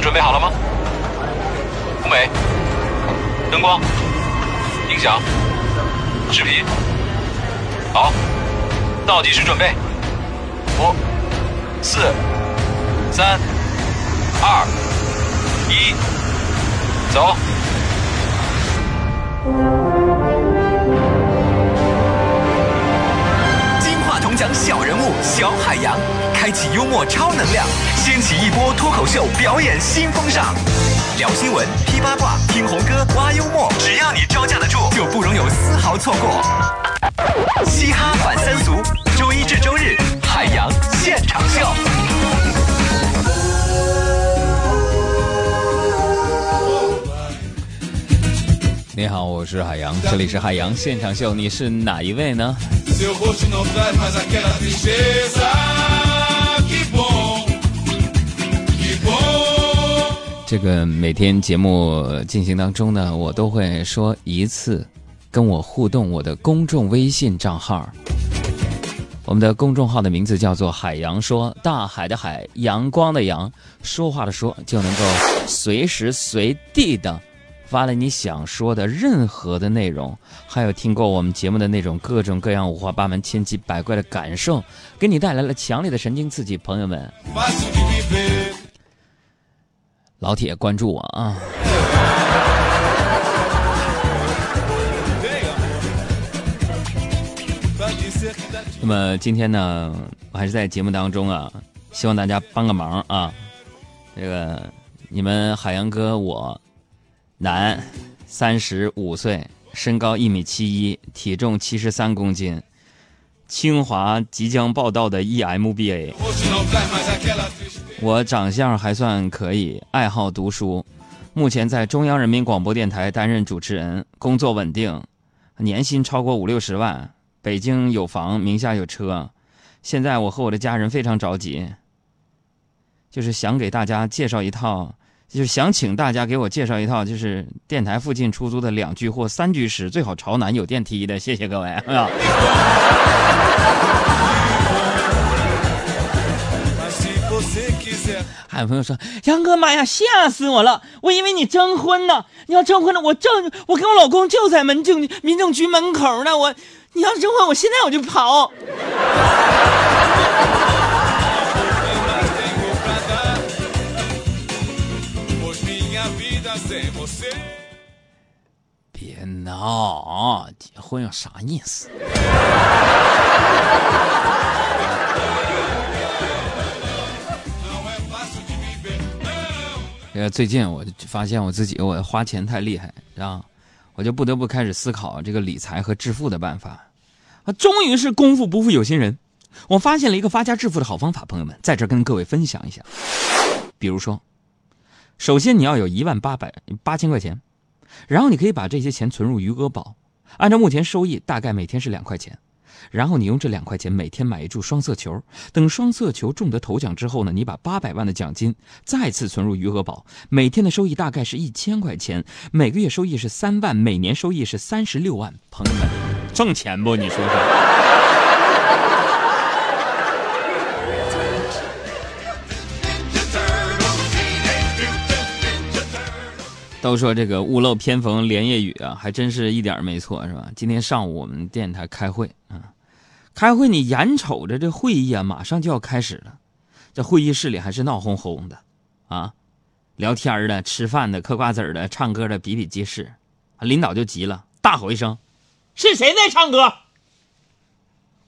准备好了吗？舞美、灯光、音响、视频，好，倒计时准备，五、四、三、二、一，走。小人物小海洋，开启幽默超能量，掀起一波脱口秀表演新风尚。聊新闻、批八卦、听红歌、挖幽默，只要你招架得住，就不容有丝毫错过。嘻哈反三俗，我是海洋，这里是海洋现场秀，你是哪一位呢？这个每天节目进行当中呢，我都会说一次跟我互动我的公众微信账号。我们的公众号的名字叫做“海洋说”，大海的海，阳光的阳，说话的说，就能够随时随地的发了你想说的任何的内容，还有听过我们节目的那种各种各样五花八门、千奇百怪的感受，给你带来了强烈的神经刺激。朋友们，老铁关注我啊！那么今天呢，我还是在节目当中啊，希望大家帮个忙啊。这个你们海洋哥我，男，三十五岁，身高一米七一，体重七十三公斤，清华即将报到的 EMBA 我长相还算可以，爱好读书，目前在中央人民广播电台担任主持人，工作稳定，年薪超过五六十万，北京有房，名下有车。现在我和我的家人非常着急，就是想给大家介绍一套，就是想请大家给我介绍一套，就是电台附近出租的两居或三居室，最好朝南有电梯的。谢谢各位。啊.还有朋友说：“杨哥，妈呀，吓死我了！我以为你征婚呢。你要征婚呢，我正我跟我老公就在民政民政局门口呢。我你要征婚，我现在我就跑。no，，结婚有啥意思？Não é fácil de viver. Não. 呃，最近我发现我自己我花钱太厉害，啊，我就不得不开始思考这个理财和致富的办法。啊，终于是功夫不负有心人，我发现了一个发家致富的好方法，朋友们，在这跟各位分享一下。比如说，首先你要有一万八百八千块钱，然后你可以把这些钱存入余额宝，按照目前收益大概每天是两块钱，然后你用这两块钱每天买一注双色球，等双色球中得头奖之后呢，你把八百万的奖金再次存入余额宝，每天的收益大概是一千块钱，每个月收益是三万，每年收益是三十六万。朋友们，挣钱不？你说说？都说这个屋漏偏逢连夜雨啊，还真是一点没错，是吧？今天上午我们电台开会啊，开会你眼瞅着这会议啊马上就要开始了，这会议室里还是闹哄哄的，啊，聊天的、吃饭的、嗑瓜子的、唱歌的比比皆是，领导就急了，大吼一声：“是谁在唱歌？”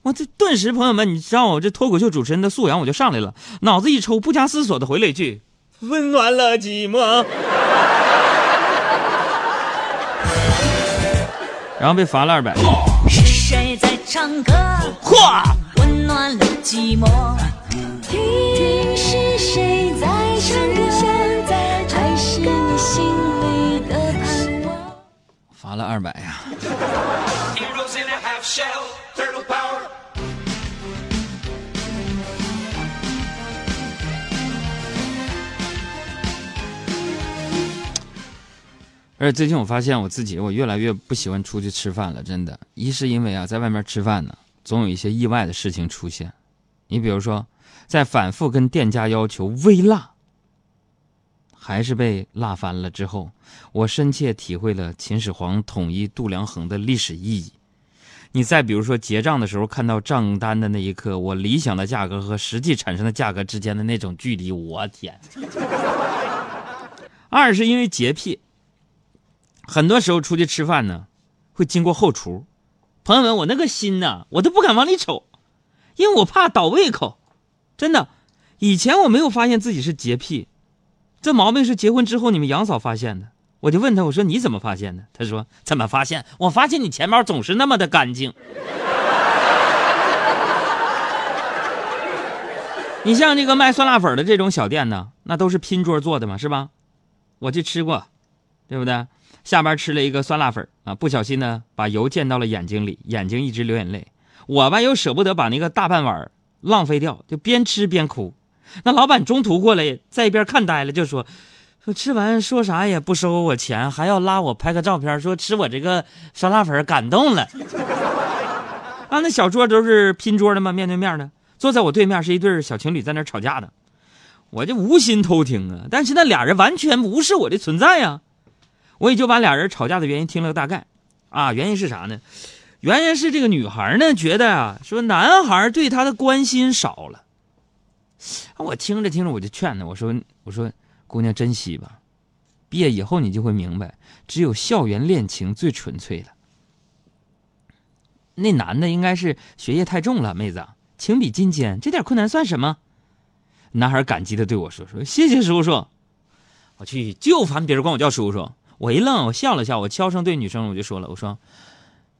我这顿时，朋友们，你知道我这脱口秀主持人的素养我就上来了，脑子一抽，不加思索的回了一句：“温暖了寂寞。”然后被罚了二百。是谁在唱歌？嚯！温暖了寂寞。听是谁在唱歌？还是你心里的盼望？罚了二百呀！而且最近我发现我自己，我越来越不喜欢出去吃饭了。真的，一是因为啊，在外面吃饭呢，总有一些意外的事情出现。你比如说，在反复跟店家要求微辣，还是被辣翻了之后，我深切体会了秦始皇统一度量衡的历史意义。你再比如说结账的时候看到账单的那一刻，我理想的价格和实际产生的价格之间的那种距离，我天！二是因为洁癖，很多时候出去吃饭呢，会经过后厨。朋友们，我那个心呐，我都不敢往里瞅，因为我怕倒胃口。真的，以前我没有发现自己是洁癖，这毛病是结婚之后你们杨嫂发现的。我就问他，我说你怎么发现的？他说怎么发现？我发现你钱包总是那么的干净。你像这个卖酸辣粉的这种小店呢，那都是拼桌做的嘛，是吧？我去吃过，对不对？下班吃了一个酸辣粉啊，不小心呢把油溅到了眼睛里，眼睛一直流眼泪。我吧又舍不得把那个大半碗浪费掉，就边吃边哭。那老板中途过来，在一边看呆了，就说。说吃完说啥也不收我钱，还要拉我拍个照片，说吃我这个酸辣粉感动了。啊，那小桌都是拼桌的嘛，面对面的，坐在我对面是一对小情侣在那吵架呢，我就无心偷听啊，但是那俩人完全无视我的存在呀，我也就把俩人吵架的原因听了个大概。啊，原因是啥呢？原因是这个女孩呢觉得啊，说男孩对她的关心少了。我听着听着我就劝她，我说我说。姑娘，珍惜吧，毕业以后你就会明白，只有校园恋情最纯粹了。那男的应该是学业太重了，妹子，情比金坚，这点困难算什么？男孩感激的对我说：“说谢谢叔叔。”我去，就烦别人管我叫叔叔。我一愣，我笑了笑，我悄声对女生我就说了：“我说，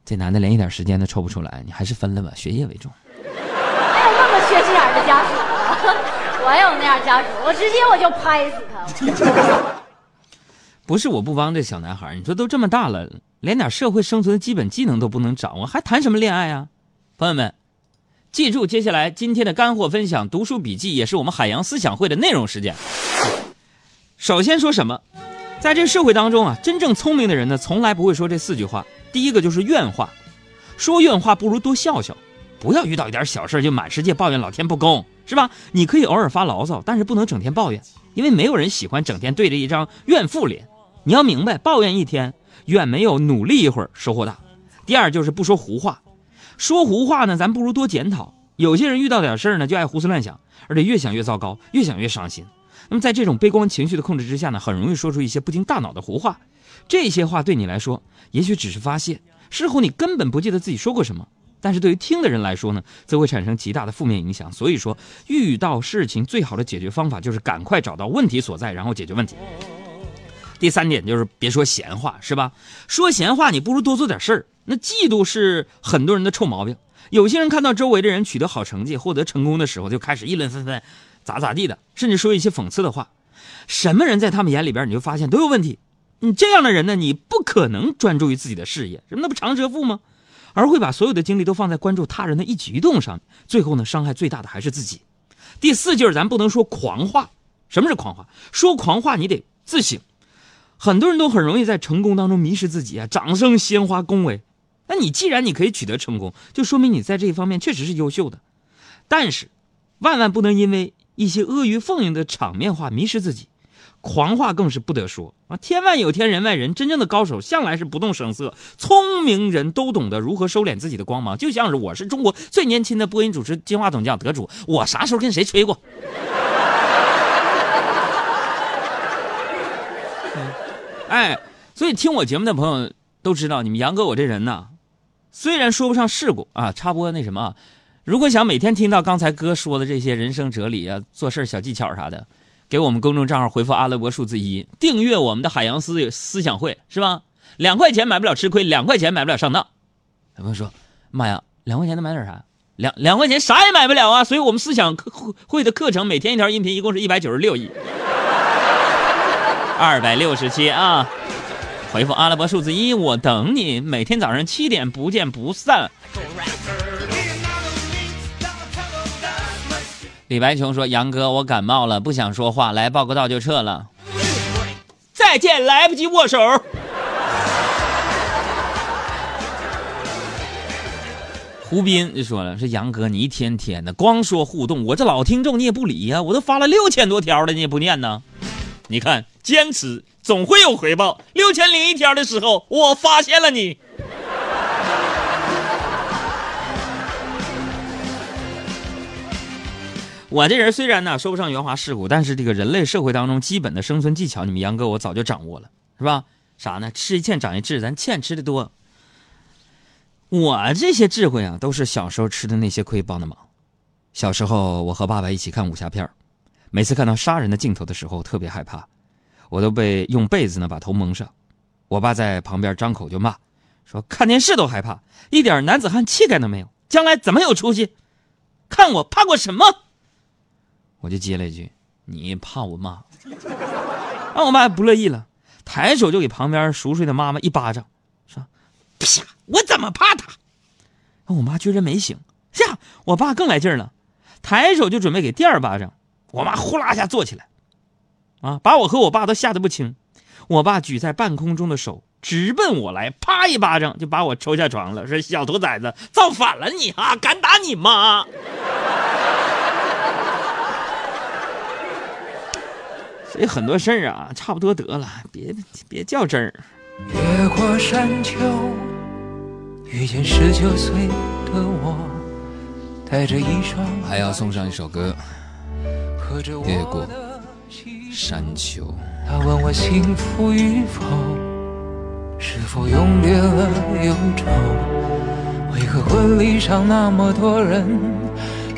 这男的连一点时间都抽不出来，你还是分了吧，学业为重。”还有那么缺心眼的家属啊！我有那样家属，我直接我就拍死他。不是我不帮这小男孩，你说都这么大了，连点社会生存的基本技能都不能掌握，还谈什么恋爱啊？朋友们，记住接下来今天的干货分享、读书笔记，也是我们海洋思想会的内容时间。首先说什么，在这社会当中啊，真正聪明的人呢，从来不会说这四句话。第一个就是怨话，说怨话不如多笑笑，不要遇到一点小事就满世界抱怨老天不公。是吧？你可以偶尔发牢骚，但是不能整天抱怨，因为没有人喜欢整天对着一张怨妇脸。你要明白，抱怨一天远没有努力一会儿收获大。第二就是不说胡话，说胡话呢，咱不如多检讨。有些人遇到点事儿呢，就爱胡思乱想，而且越想越糟糕，越想越伤心。那么在这种悲观情绪的控制之下呢，很容易说出一些不经大脑的胡话。这些话对你来说，也许只是发泄，事后你根本不记得自己说过什么。但是对于听的人来说呢，则会产生极大的负面影响。所以说，遇到事情最好的解决方法就是赶快找到问题所在，然后解决问题。第三点就是别说闲话，是吧？说闲话你不如多做点事儿。那嫉妒是很多人的臭毛病。有些人看到周围的人取得好成绩、获得成功的时候，就开始议论纷纷，咋咋地的，甚至说一些讽刺的话。什么人在他们眼里边，你就发现都有问题。你这样的人呢，你不可能专注于自己的事业，什么那不长舌妇吗？而会把所有的精力都放在关注他人的一举一动上，最后呢，伤害最大的还是自己。第四就是咱不能说狂话。什么是狂话？说狂话你得自省。很多人都很容易在成功当中迷失自己啊，掌声、鲜花、恭维。那你既然你可以取得成功，就说明你在这一方面确实是优秀的。但是，万万不能因为一些阿谀奉迎的场面话迷失自己。狂话更是不得说啊！天外有天，人外人，真正的高手向来是不动声色。聪明人都懂得如何收敛自己的光芒，就像是我是中国最年轻的播音主持金话筒奖得主，我啥时候跟谁吹过？哎，所以听我节目的朋友都知道，你们杨哥我这人呢，虽然说不上世故啊，插播那什么，如果想每天听到刚才哥说的这些人生哲理啊、做事小技巧啥的。给我们公众账号回复阿拉伯数字一，订阅我们的海洋思思想会是吧？两块钱买不了吃亏，两块钱买不了上当。有朋友说：“妈呀，两块钱能买点啥？两两块钱啥也买不了啊！”所以，我们思想课会的课程每天一条音频，一共是一百九十六亿，二百六十七啊！回复阿拉伯数字一，我等你，每天早上七点不见不散。李白琼说：“杨哥，我感冒了，不想说话，来报个到就撤了。再见，来不及握手。”胡斌就说了：“说杨哥，你一天天的光说互动，我这老听众你也不理呀，我都发了六千多条了，你也不念呢？你看坚持总会有回报。六千零一条的时候，我发现了你。我这人虽然呢说不上圆滑世故，但是这个人类社会当中基本的生存技巧，你们杨哥我早就掌握了，是吧？啥呢？吃一堑长一智，咱堑吃的多。我这些智慧啊，都是小时候吃的那些亏帮的忙。小时候，我和爸爸一起看武侠片每次看到杀人的镜头的时候，特别害怕，我都被用被子呢把头蒙上。我爸在旁边张口就骂，说看电视都害怕，一点男子汉气概都没有，将来怎么有出息？看我怕过什么？我就接了一句：“你怕我骂？”让我爸不乐意了，抬手就给旁边熟睡的妈妈一巴掌，说：“啪！我怎么怕他？”我妈居然没醒，呀！我爸更来劲了，抬手就准备给第二巴掌。我妈呼啦一下坐起来，啊，把我和我爸都吓得不轻。我爸举在半空中的手直奔我来，啪一巴掌就把我抽下床了，说：“小兔崽子，造反了你啊！敢打你妈！”所以很多事儿啊，差不多得了，别别较真儿。越过山丘，遇见十九岁的我，带着一双还要送上一首歌喝着我越过的喜《山丘》。他问我幸福与否，是否永别了忧愁？为何婚礼上那么多人，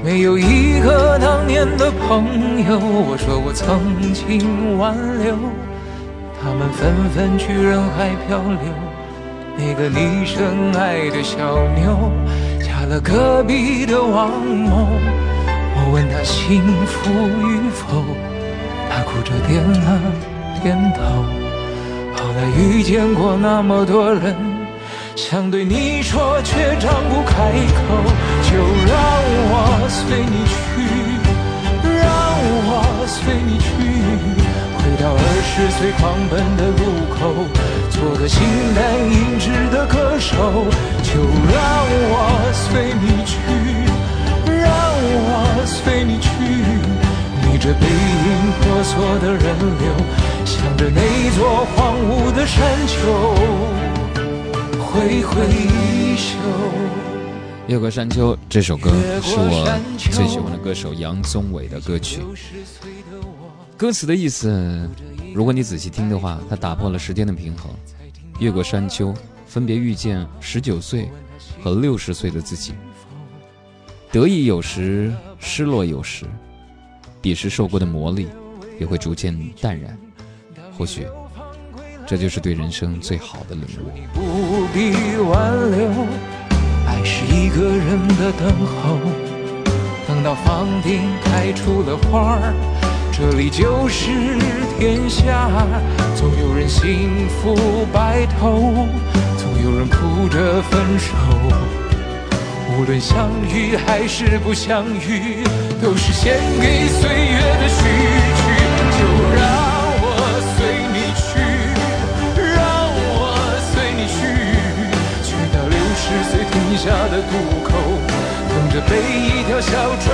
没有一个当年的朋友？我说我曾经挽留，他们纷纷去人海漂流。那个你深爱的小妞，嫁了隔壁的王某。我问她幸福与否，她哭着点了点头。后来遇见过那么多人，想对你说却张不开口，就让我随你去，让我随你去。回到二十岁狂奔的路口，做个形单影只的歌手，就让我随你去，让我随你去。逆着背影婆娑的人流，向着那座荒芜的山丘挥挥衣袖。越过山丘这首歌是我最喜欢的歌手杨宗纬的歌曲。歌词的意思，如果你仔细听的话，它打破了时间的平衡，越过山丘，分别遇见十九岁和六十岁的自己。得意有时，失落有时，彼时受过的磨砺，也会逐渐淡然。或许，这就是对人生最好的领悟。是一个人的等候，等到房顶开出了花儿，这里就是天下。总有人幸福白头，总有人哭着分手。无论相遇还是不相遇，都是献给岁月的序一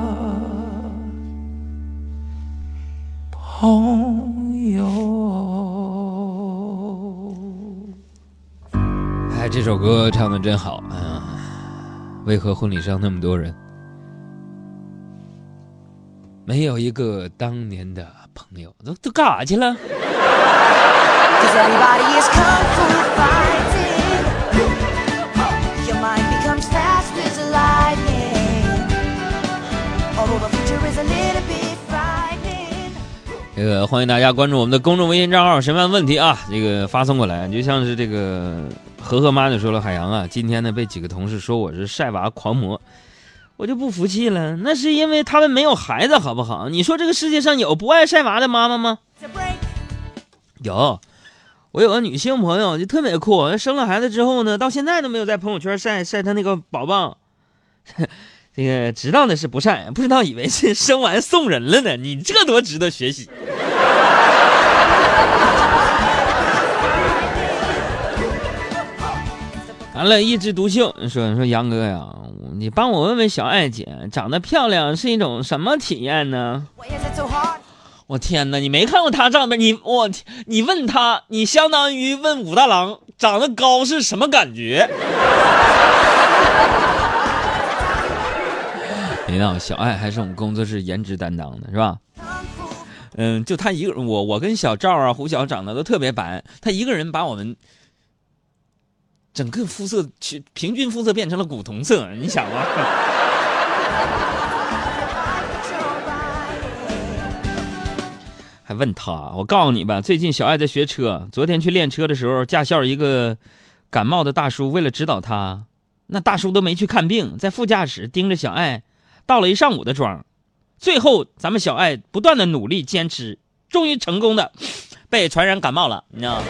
这首歌唱的真好，嗯，为何婚礼上那么多人，没有一个当年的朋友都都干啥去了？这个欢迎大家关注我们的公众微信账号，什么问题啊？这个发送过来，就像是这个。和和妈就说了，海洋啊，今天呢被几个同事说我是晒娃狂魔，我就不服气了，那是因为他们没有孩子，好不好？你说这个世界上有不爱晒娃的妈妈吗？有，我有个女性朋友就特别酷，生了孩子之后呢，到现在都没有在朋友圈晒晒她那个宝宝。这个知道的是不晒，不知道以为是生完送人了呢。你这多值得学习！完了，一枝独秀说说杨哥呀，你帮我问问小爱姐，长得漂亮是一种什么体验呢?我天哪，你没看过她照片？你我你问她，你相当于问武大郎长得高是什么感觉？你知道小爱还是我们工作室颜值担当的是吧？嗯，就她一个人，我我跟小赵啊、胡晓长得都特别白，她一个人把我们整个肤色去平均肤色变成了古铜色，你想啊？还问他，我告诉你吧，最近小爱在学车，昨天去练车的时候，驾校一个感冒的大叔为了指导他，那大叔都没去看病，在副驾驶盯着小爱，倒了一上午的妆。最后，咱们小爱不断的努力坚持，终于成功的被传染感冒了，你知道吗？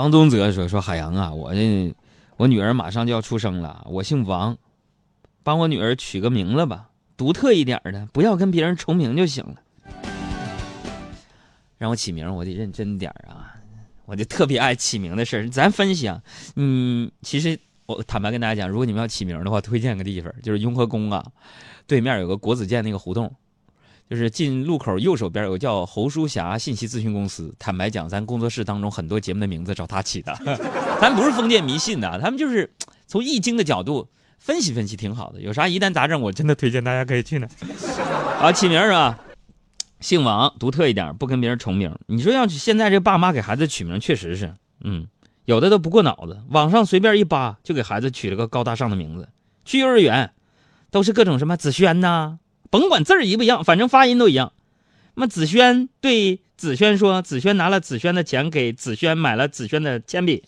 王宗泽说：“说海洋啊，我这我女儿马上就要出生了，我姓王，帮我女儿取个名字吧，独特一点的，不要跟别人重名就行了。让我起名，我得认真点啊，我就特别爱起名的事儿。咱分析啊，嗯，其实我坦白跟大家讲，如果你们要起名的话，推荐个地方，就是雍和宫啊，对面有个国子监那个胡同。”就是进路口右手边有个叫侯淑霞信息咨询公司。坦白讲，咱工作室当中很多节目的名字找他起的，咱不是封建迷信的，他们就是从易经的角度分析分析，挺好的。有啥疑难杂症，我真的推荐大家可以去呢。啊，起名是吧？姓王，独特一点，不跟别人重名。你说要现在这爸妈给孩子取名，确实是，嗯，有的都不过脑子，网上随便一扒就给孩子取了个高大上的名字。去幼儿园，都是各种什么子轩呐、甭管字儿一不一样，反正发音都一样。那么子轩对子轩说，子轩拿了子轩的钱给子轩买了子轩的铅笔，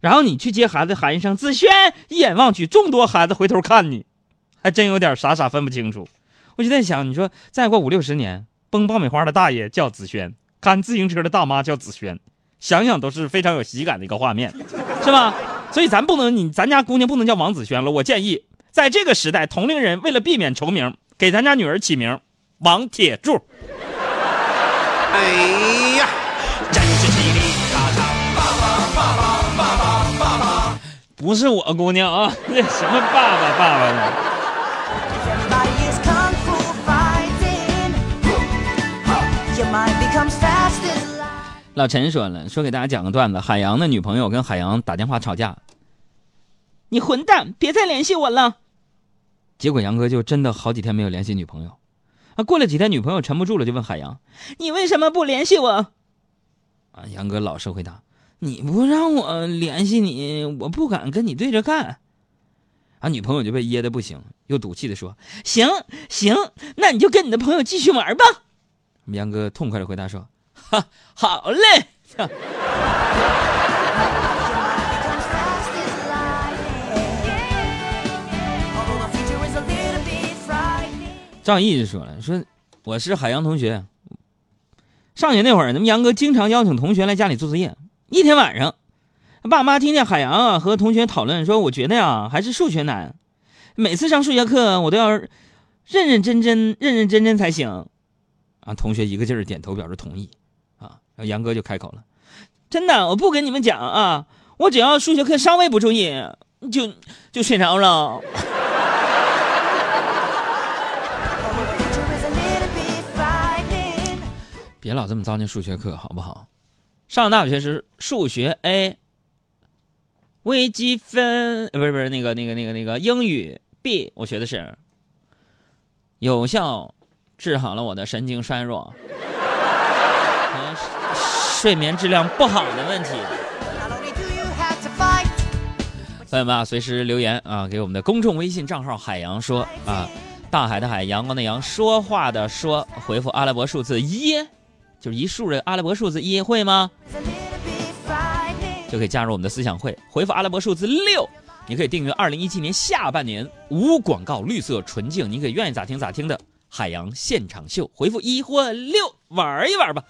然后你去接孩子喊一声子轩，一眼望去，众多孩子回头看你，还真有点傻傻分不清楚。我就在想，你说再过五六十年，崩爆米花的大爷叫子轩，看自行车的大妈叫子轩，想想都是非常有喜感的一个画面，是吧？所以咱不能，你咱家姑娘不能叫王子轩了。我建议，在这个时代，同龄人为了避免重名，给咱家女儿起名王铁柱。哎呀，真是叽里咔嚓，不是我姑娘啊，那什么爸爸爸爸的。老陈说了，说给大家讲个段子：海洋的女朋友跟海洋打电话吵架，你混蛋，别再联系我了。结果杨哥就真的好几天没有联系女朋友。啊，过了几天，女朋友沉不住了，就问海洋：“你为什么不联系我？”啊，杨哥老实回答：“你不让我联系你，我不敢跟你对着干。”啊，女朋友就被噎得不行，又赌气的说：“行行，那你就跟你的朋友继续玩吧。”杨哥痛快的回答说：“哈，好嘞。” frightening. 赵毅就说了：“说我是海洋同学，上学那会儿，咱们杨哥经常邀请同学来家里做作业。一天晚上，爸妈听见海洋啊和同学讨论说，我觉得呀还是数学难，每次上数学课我都要认认真真、认认真真才行。啊，同学一个劲儿点头表示同意。啊，然后杨哥就开口了：真的，我不跟你们讲啊，我只要数学课稍微不注意，就就睡着了。”别老这么糟践数学课，好不好？上大学时数学 A，微积分不是不是那个那个那个那个英语 B，我学的是有效治好了我的神经衰弱，和睡眠质量不好的问题。朋友们啊，随时留言啊，给我们的公众微信账号“海洋说”啊，大海的海，阳光的阳，说话的说，回复阿拉伯数字一，就是一竖的阿拉伯数字一，会吗？就可以加入我们的思想会。回复阿拉伯数字六，你可以订阅二零一七年下半年无广告、绿色、纯净，你可以愿意咋听咋听的海洋现场秀。回复一或六，玩一玩吧。